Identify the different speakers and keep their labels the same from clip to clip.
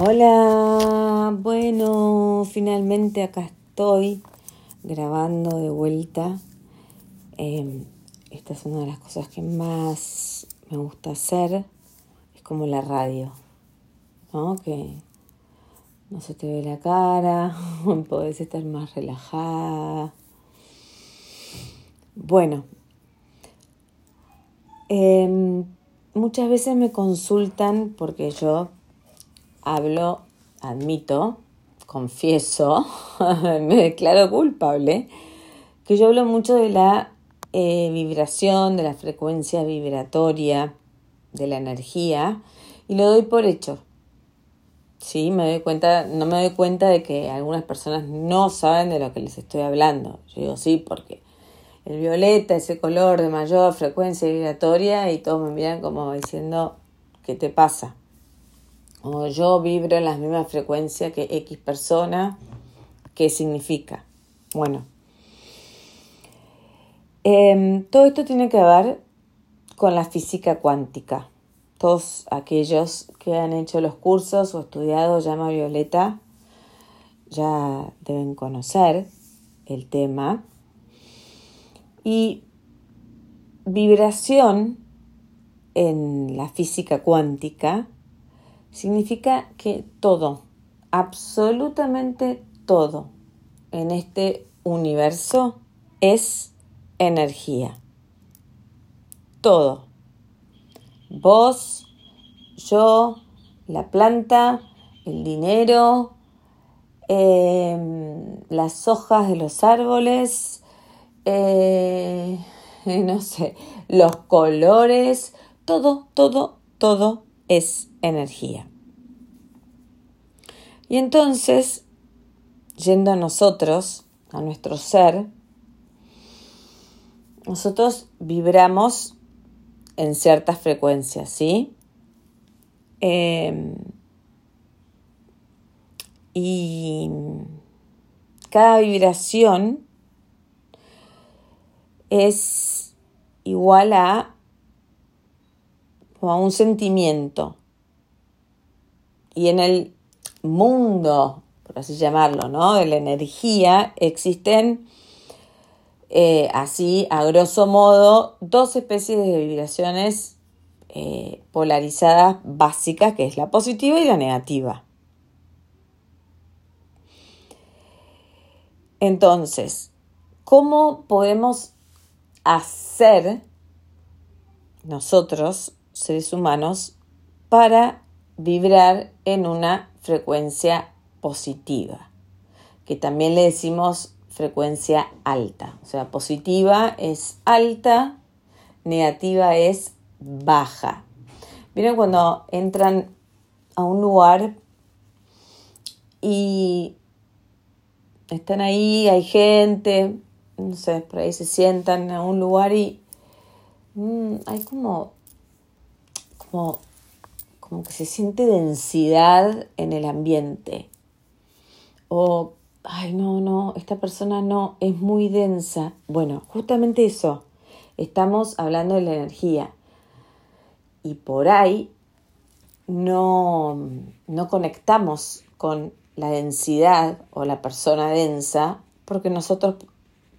Speaker 1: Hola, bueno, finalmente acá estoy grabando de vuelta. Em, esta es una de las cosas que más me gusta hacer. Es como la radio, ¿no? Que no se te ve la cara, podés estar más relajada. Bueno, em, muchas veces me consultan porque yo hablo, admito, confieso, me declaro culpable, que yo hablo mucho de la eh, vibración, de la frecuencia vibratoria, de la energía, y lo doy por hecho. Sí, me doy cuenta, no me doy cuenta de que algunas personas no saben de lo que les estoy hablando. Yo digo sí porque el violeta, ese color de mayor frecuencia vibratoria, y todos me miran como diciendo, ¿qué te pasa? O yo vibro en la misma frecuencia que X persona, ¿qué significa? Bueno, em, todo esto tiene que ver con la física cuántica. Todos aquellos que han hecho los cursos o estudiado llama violeta ya deben conocer el tema. Y vibración en la física cuántica significa que todo, absolutamente todo en este universo es energía. Todo. Vos, yo, la planta, el dinero, em, las hojas de los árboles, eh, no sé, los colores, todo, todo, todo es energía. Y entonces, yendo a nosotros, a nuestro ser, nosotros vibramos en ciertas frecuencias, ¿sí? Em, y cada vibración es igual a a un sentimiento. Y en el mundo, por así llamarlo, ¿no? De la energía, existen eh, así, a grosso modo, dos especies de vibraciones eh, polarizadas básicas, que es la positiva y la negativa. Entonces, ¿cómo podemos hacer nosotros seres humanos para vibrar en una frecuencia positiva, que también le decimos frecuencia alta. O sea, positiva es alta, negativa es baja. Miren cuando entran a un lugar y están ahí, hay gente, no sé, por ahí se sientan a un lugar y mm, hay como como, que se siente densidad en el ambiente. O, ay, no, no, esta persona no, es muy densa. Bueno, justamente eso, estamos hablando de la energía. Y por ahí no, no conectamos con la densidad o la persona densa porque nosotros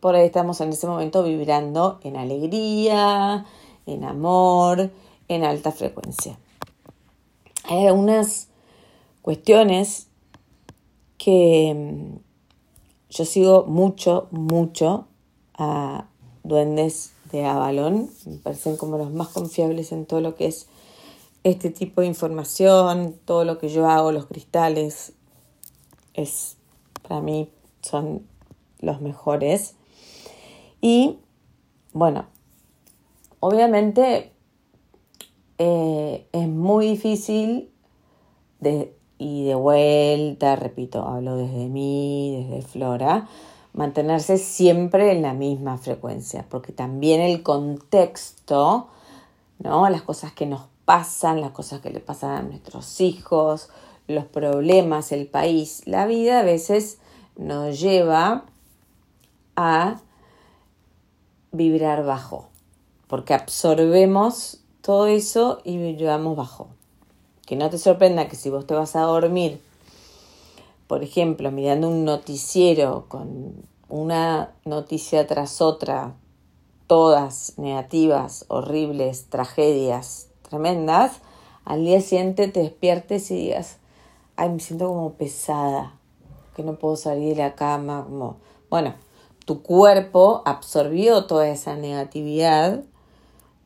Speaker 1: por ahí estamos en ese momento vibrando en alegría, en amor, en alta frecuencia. Hay algunas cuestiones que mm, yo sigo mucho, mucho a duendes de Avalon. Me parecen como los más confiables en todo lo que es este tipo de información, todo lo que yo hago, los cristales, es para mí son los mejores. Y bueno, obviamente eh, es muy difícil y de vuelta, repito, hablo desde mí, desde Flora, mantenerse siempre en la misma frecuencia, porque también el contexto, ¿no? Las cosas que nos pasan, las cosas que le pasan a nuestros hijos, los problemas, el país, la vida a veces nos lleva a vibrar bajo, porque absorbemos todo eso y llevamos bajo. que no te sorprenda que si vos te vas a dormir, por ejemplo, mirando un noticiero con una noticia tras otra, todas negativas, horribles, tragedias tremendas, al día siguiente te despiertes y digas, ay, me siento como pesada, que no puedo salir de la cama, como, bueno, tu cuerpo absorbió toda esa negatividad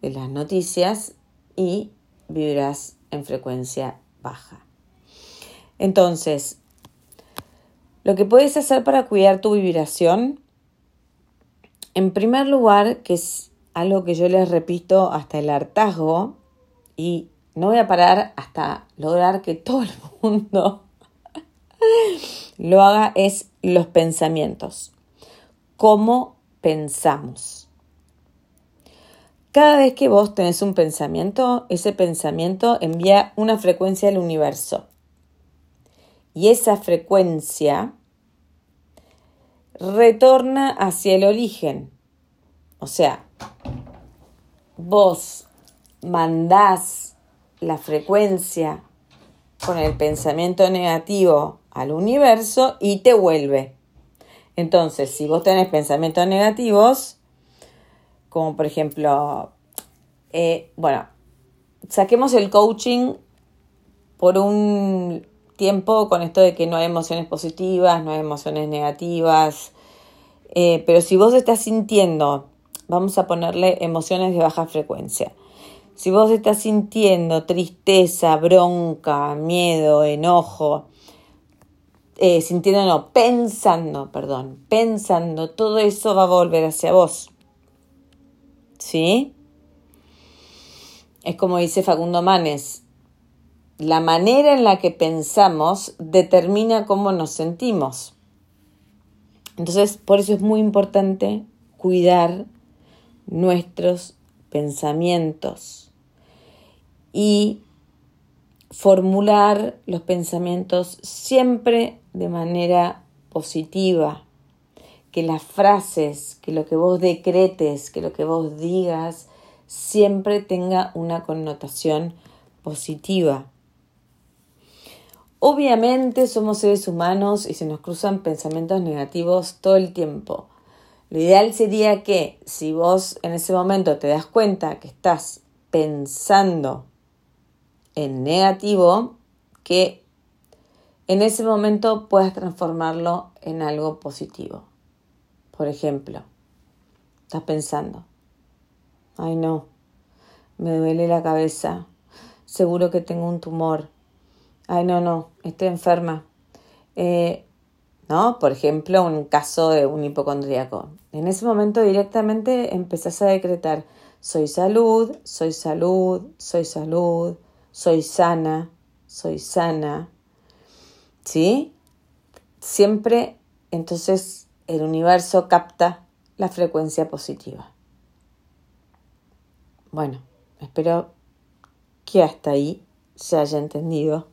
Speaker 1: de las noticias y vivirás en frecuencia baja. Entonces, lo que puedes hacer para cuidar tu vibración, en primer lugar, que es algo que yo les repito hasta el hartazgo, y no voy a parar hasta lograr que todo el mundo lo haga, es los pensamientos. ¿Cómo pensamos? Cada vez que vos tenés un pensamiento, ese pensamiento envía una frecuencia al universo. Y esa frecuencia retorna hacia el origen. O sea, vos mandás la frecuencia con el pensamiento negativo al universo y te vuelve. Entonces, si vos tenés pensamientos negativos, como por ejemplo, eh, bueno, saquemos el coaching por un tiempo con esto de que no hay emociones positivas, no hay emociones negativas, eh, pero si vos estás sintiendo, vamos a ponerle emociones de baja frecuencia, si vos estás sintiendo tristeza, bronca, miedo, enojo, eh, sintiendo, no, pensando, perdón, pensando, todo eso va a volver hacia vos. ¿Sí? Es como dice Facundo Manes, la manera en la que pensamos determina cómo nos sentimos. Entonces, por eso es muy importante cuidar nuestros pensamientos y formular los pensamientos siempre de manera positiva, que las frases, que lo que vos decretes, que lo que vos digas, siempre tenga una connotación positiva. Obviamente somos seres humanos y se nos cruzan pensamientos negativos todo el tiempo. Lo ideal sería que si vos en ese momento te das cuenta que estás pensando en negativo, que en ese momento puedas transformarlo en algo positivo. Por ejemplo, estás pensando, ay no, me duele la cabeza, seguro que tengo un tumor, ay no, no, estoy enferma. Eh, ¿No? Por ejemplo, un caso de un hipocondríaco. En ese momento directamente empezás a decretar, soy salud, soy salud, soy salud, soy sana, soy sana. ¿Sí? Siempre entonces el universo capta la frecuencia positiva. Bueno, espero que hasta ahí se haya entendido.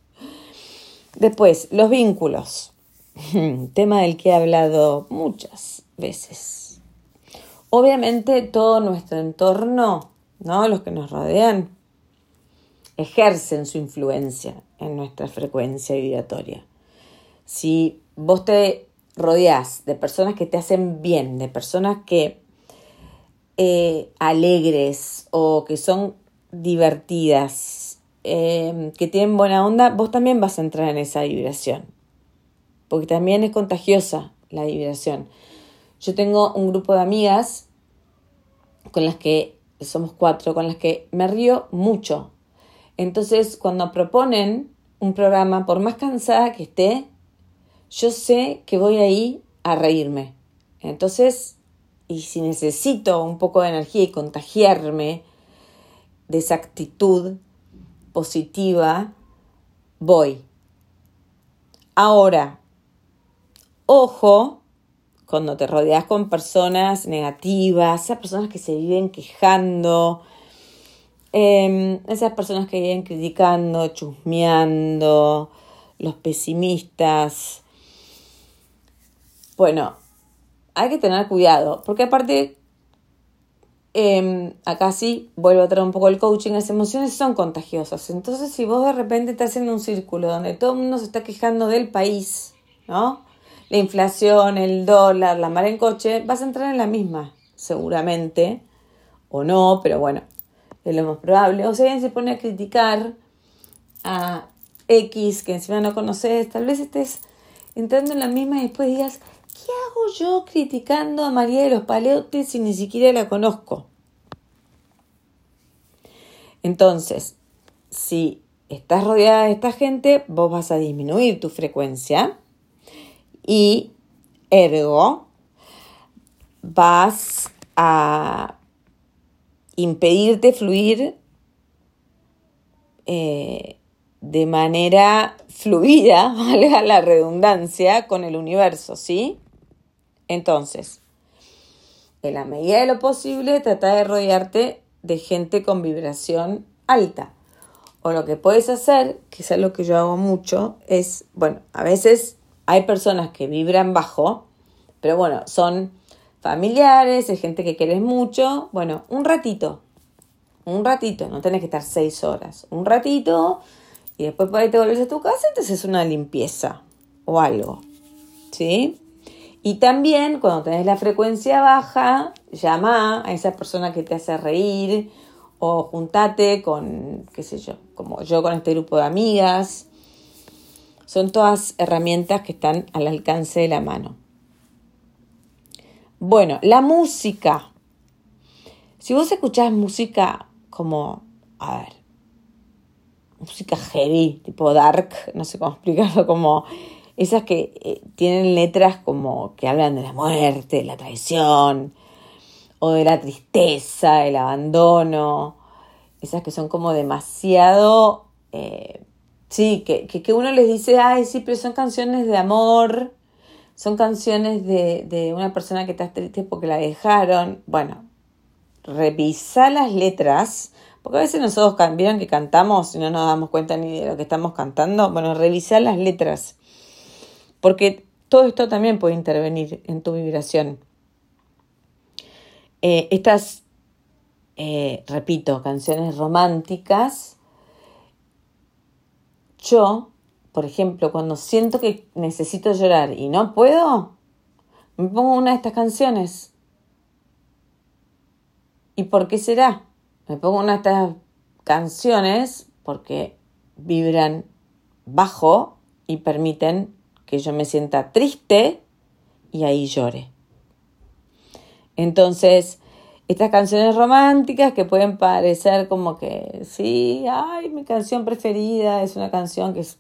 Speaker 1: Después, los vínculos. Tema del que he hablado muchas veces. Obviamente todo nuestro entorno, ¿no? Los que nos rodean, ejercen su influencia en nuestra frecuencia vibratoria. Si vos te rodeás de personas que te hacen bien, de personas que eh, alegres o que son divertidas, eh, que tienen buena onda, vos también vas a entrar en esa vibración. Porque también es contagiosa la vibración. Yo tengo un grupo de amigas con las que somos cuatro, con las que me río mucho entonces, cuando proponen un programa, por más cansada que esté, yo sé que voy ahí a reírme. Entonces, y si necesito un poco de energía y contagiarme de esa actitud positiva, voy. Ahora, ojo cuando te rodeas con personas negativas, esas personas que se viven quejando, Em, esas personas que vienen criticando, chusmeando, los pesimistas. Bueno, hay que tener cuidado, porque aparte Em, acá sí, vuelvo a traer un poco el coaching, las emociones son contagiosas. Entonces, si vos de repente estás en un círculo donde todo el mundo se está quejando del país, ¿no? La inflación, el dólar, la mar en coche, vas a entrar en la misma, seguramente, o no, pero bueno, es lo más probable. O si alguien se pone a criticar a X que encima no conoces, tal vez estés entrando en la misma y después digas, ¿qué hago yo criticando a María de los Paleotes si ni siquiera la conozco? Entonces, si estás rodeada de esta gente, vos vas a disminuir tu frecuencia y ergo vas a impedirte fluir eh, de manera fluida, valga la redundancia, con el universo, ¿sí? Entonces, en la medida de lo posible, trata de rodearte de gente con vibración alta. O lo que puedes hacer, que es lo que yo hago mucho, es, bueno, a veces hay personas que vibran bajo, pero bueno, son familiares, es gente que quieres mucho. Bueno, un ratito, un ratito, no tenés que estar seis horas, un ratito y después por ahí te vuelves a tu casa, entonces es una limpieza o algo. ¿Sí? Y también cuando tenés la frecuencia baja, llama a esa persona que te hace reír o juntate con, qué sé yo, como yo con este grupo de amigas. Son todas herramientas que están al alcance de la mano. Bueno, la música. Si vos escuchás música como, a ver, música heavy, tipo dark, no sé cómo explicarlo, como esas que eh, tienen letras como que hablan de la muerte, de la traición, o de la tristeza, el abandono, esas que son como demasiado, eh, sí, que, que, uno les dice, ay, sí, pero son canciones de amor, son canciones de, de una persona que está triste porque la dejaron. Bueno, revisa las letras, porque a veces nosotros vieron que cantamos y no nos damos cuenta ni de lo que estamos cantando. Bueno, revisa las letras porque todo esto también puede intervenir en tu vibración. Eh, estas, eh, repito, canciones románticas, yo, por ejemplo, cuando siento que necesito llorar y no puedo, me pongo una de estas canciones. ¿Y por qué será? Me pongo una de estas canciones porque vibran bajo y permiten que yo me sienta triste y ahí llore. Entonces, estas canciones románticas que pueden parecer como que, sí, ay, mi canción preferida es una canción que es,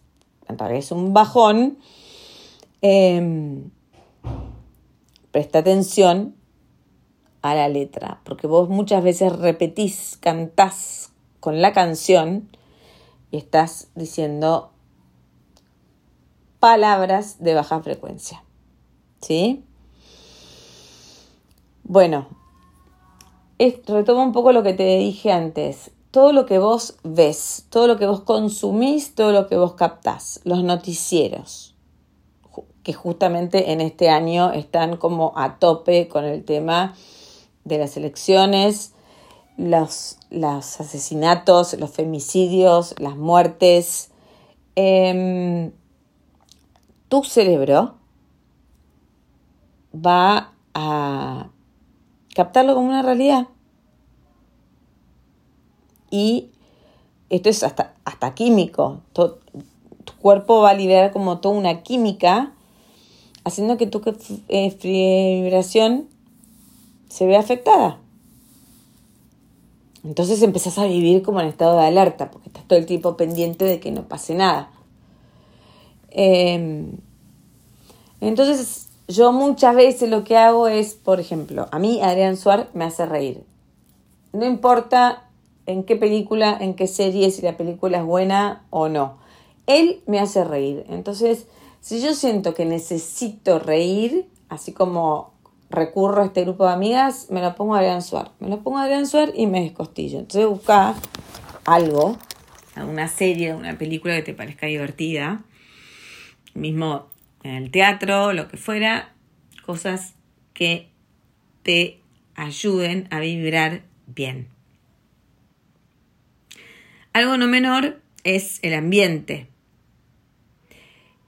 Speaker 1: es un bajón, em, presta atención a la letra, porque vos muchas veces repetís, cantás con la canción y estás diciendo palabras de baja frecuencia. ¿Sí? Bueno, retomo un poco lo que te dije antes. Todo lo que vos ves, todo lo que vos consumís, todo lo que vos captás, los noticieros, que justamente en este año están como a tope con el tema de las elecciones, los, los asesinatos, los femicidios, las muertes. Em, tu cerebro va a captarlo como una realidad. Y esto es hasta, hasta químico. tu cuerpo va a liberar como toda una química, haciendo que tu eh, vibración se vea afectada. Entonces empezás a vivir como en estado de alerta, porque estás todo el tiempo pendiente de que no pase nada. Em, entonces, yo muchas veces lo que hago es, por ejemplo, a mí Adrián Suárez me hace reír. No importa en qué película, en qué serie, si la película es buena o no. Él me hace reír. Entonces, si yo siento que necesito reír, así como recurro a este grupo de amigas, me lo pongo a Adrián Suárez. Me lo pongo a Adrián Suárez y me descostillo. Entonces, busca algo, una serie, una película que te parezca divertida mismo en el teatro, lo que fuera, cosas que te ayuden a vibrar bien. Algo no menor es el ambiente.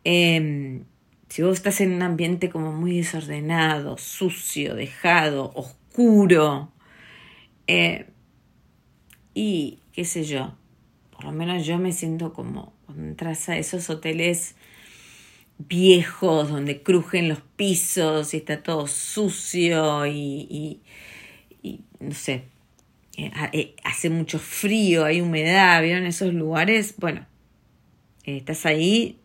Speaker 1: Em, si vos estás en un ambiente como muy desordenado, sucio, dejado, oscuro, eh, y qué sé yo, por lo menos yo me siento como cuando entras a esos hoteles viejos donde crujen los pisos y está todo sucio y, no sé, eh, eh, hace mucho frío, hay humedad, ¿vieron esos lugares? Bueno, estás ahí,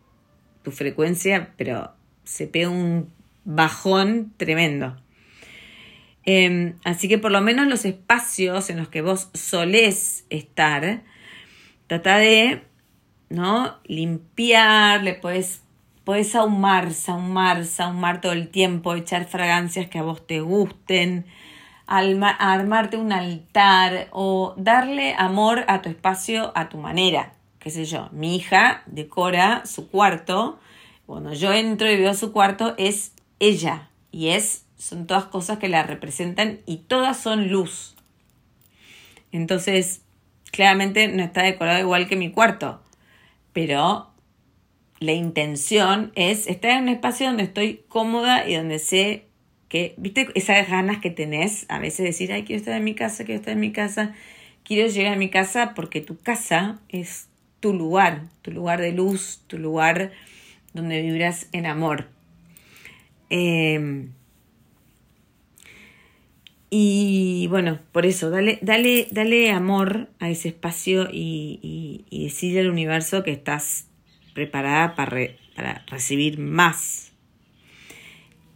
Speaker 1: tu frecuencia, pero se pega un bajón tremendo. Em, así que por lo menos los espacios en los que vos solés estar, trata de ¿no? limpiar, le puedes, puedes ahumar, ahumar, ahumar todo el tiempo, echar fragancias que a vos te gusten, armarte un altar o darle amor a tu espacio a tu manera. Qué sé yo, mi hija decora su cuarto cuando yo entro y veo su cuarto, es ella. Y es, son todas cosas que la representan y todas son luz. Entonces, claramente no está decorado igual que mi cuarto. Pero la intención es estar en un espacio donde estoy cómoda y donde sé que, viste, esas ganas que tenés a veces decir, ay, quiero estar en mi casa, quiero estar en mi casa, quiero llegar a mi casa porque tu casa es tu lugar, tu lugar de luz, tu lugar donde vibras en amor. Em, y bueno, por eso, dale, dale, dale amor a ese espacio y, y, decirle al universo que estás preparada para, para recibir más.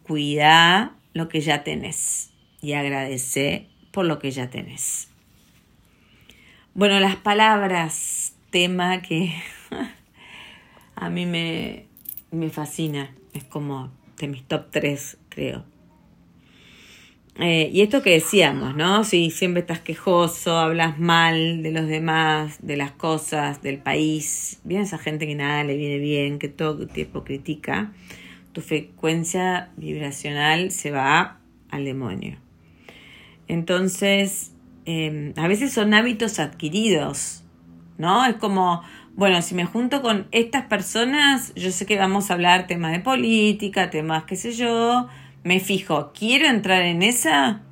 Speaker 1: Cuida lo que ya tenés y agradece por lo que ya tenés. Bueno, las palabras, tema que a mí me, me fascina. Es como de mis top 3, creo. Eh, y esto que decíamos, ¿no? Si siempre estás quejoso, hablas mal de los demás, de las cosas, del país, viene esa gente que nada le viene bien, que todo el tiempo critica, tu frecuencia vibracional se va al demonio. Entonces, em, a veces son hábitos adquiridos, ¿no? Es como, bueno, si me junto con estas personas, yo sé que vamos a hablar temas de política, temas qué sé yo, me fijo, ¿quiero entrar en esa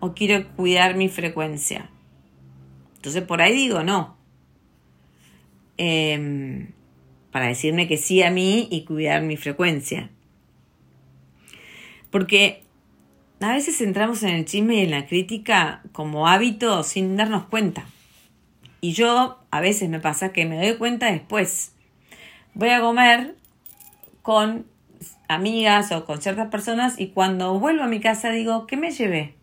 Speaker 1: o quiero cuidar mi frecuencia? Entonces por ahí digo no. Em, para decirme que sí a mí y cuidar mi frecuencia. Porque a veces entramos en el chisme y en la crítica como hábito sin darnos cuenta. Y yo a veces me pasa que me doy cuenta después. Voy a comer con amigas o con ciertas personas y cuando vuelvo a mi casa digo, ¿qué me llevé?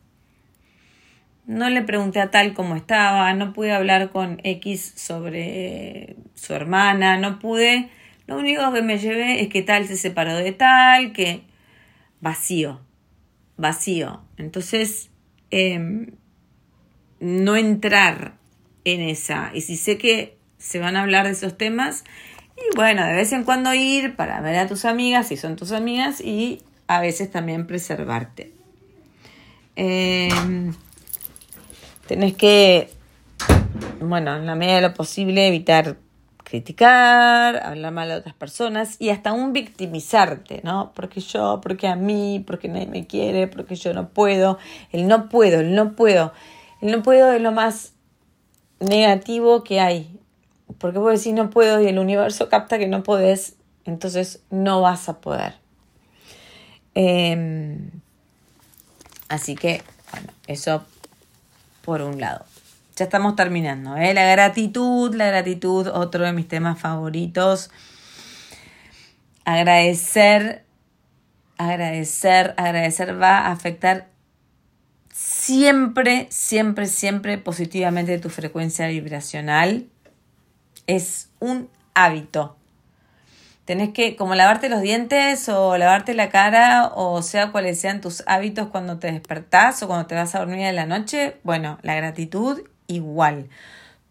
Speaker 1: No le pregunté a tal cómo estaba, no pude hablar con X sobre su hermana, no pude. Lo único que me llevé es que tal se separó de tal, que vacío, vacío. Entonces, em, no entrar en esa. Y si sé que se van a hablar de esos temas, y bueno, de vez en cuando ir para ver a tus amigas, si son tus amigas, y a veces también preservarte. Em, tenés que, bueno, en la medida de lo posible, evitar criticar, hablar mal a otras personas y hasta un victimizarte, ¿no? Porque yo, porque a mí, porque nadie me quiere, porque yo no puedo. El no puedo, el no puedo. El no puedo es lo más negativo que hay. Porque vos decís no puedo y el universo capta que no podés, entonces no vas a poder. Em, así que, bueno, eso por un lado. Ya estamos terminando. ¿eh? La gratitud, la gratitud, otro de mis temas favoritos. Agradecer, agradecer, agradecer va a afectar siempre, siempre, siempre positivamente tu frecuencia vibracional. Es un hábito. Tenés que, como lavarte los dientes o lavarte la cara, o sea cuáles sean tus hábitos cuando te despertás o cuando te vas a dormir en la noche, bueno, la gratitud igual.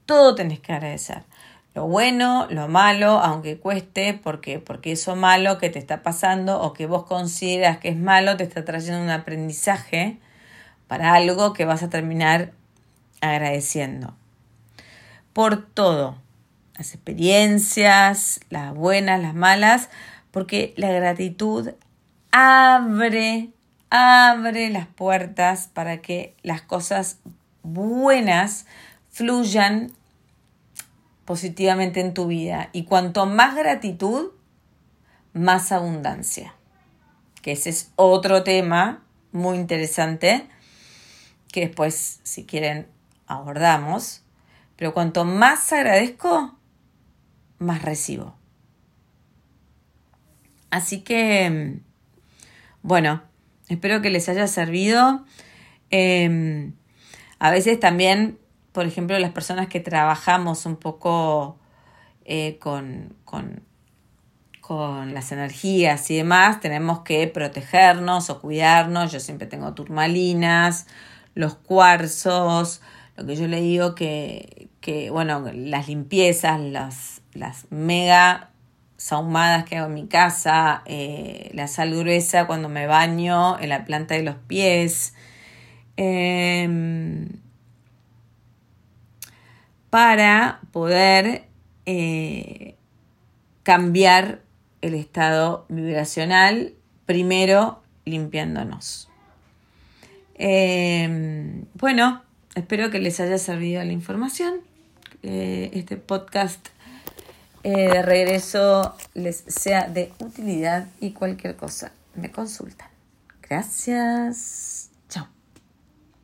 Speaker 1: Todo tenés que agradecer. Lo bueno, lo malo, aunque cueste, porque, porque eso malo que te está pasando o que vos consideras que es malo te está trayendo un aprendizaje para algo que vas a terminar agradeciendo. Por todo, las experiencias, las buenas, las malas, porque la gratitud abre, abre las puertas para que las cosas buenas fluyan positivamente en tu vida. Y cuanto más gratitud, más abundancia. Que ese es otro tema muy interesante que después, si quieren, abordamos. Pero cuanto más agradezco, más recibo. Así que, bueno, espero que les haya servido. Em, a veces también, por ejemplo, las personas que trabajamos un poco eh, con, con, con, las energías y demás, tenemos que protegernos o cuidarnos. Yo siempre tengo turmalinas, los cuarzos, lo que yo le digo que, que bueno, las limpiezas, las, las mega sahumadas que hago en mi casa, eh, la sal gruesa cuando me baño en la planta de los pies. Em, para poder eh, cambiar el estado vibracional, primero limpiándonos. Em, bueno, espero que les haya servido la información. este podcast eh, de regreso les sea de utilidad y cualquier cosa me consultan. Gracias.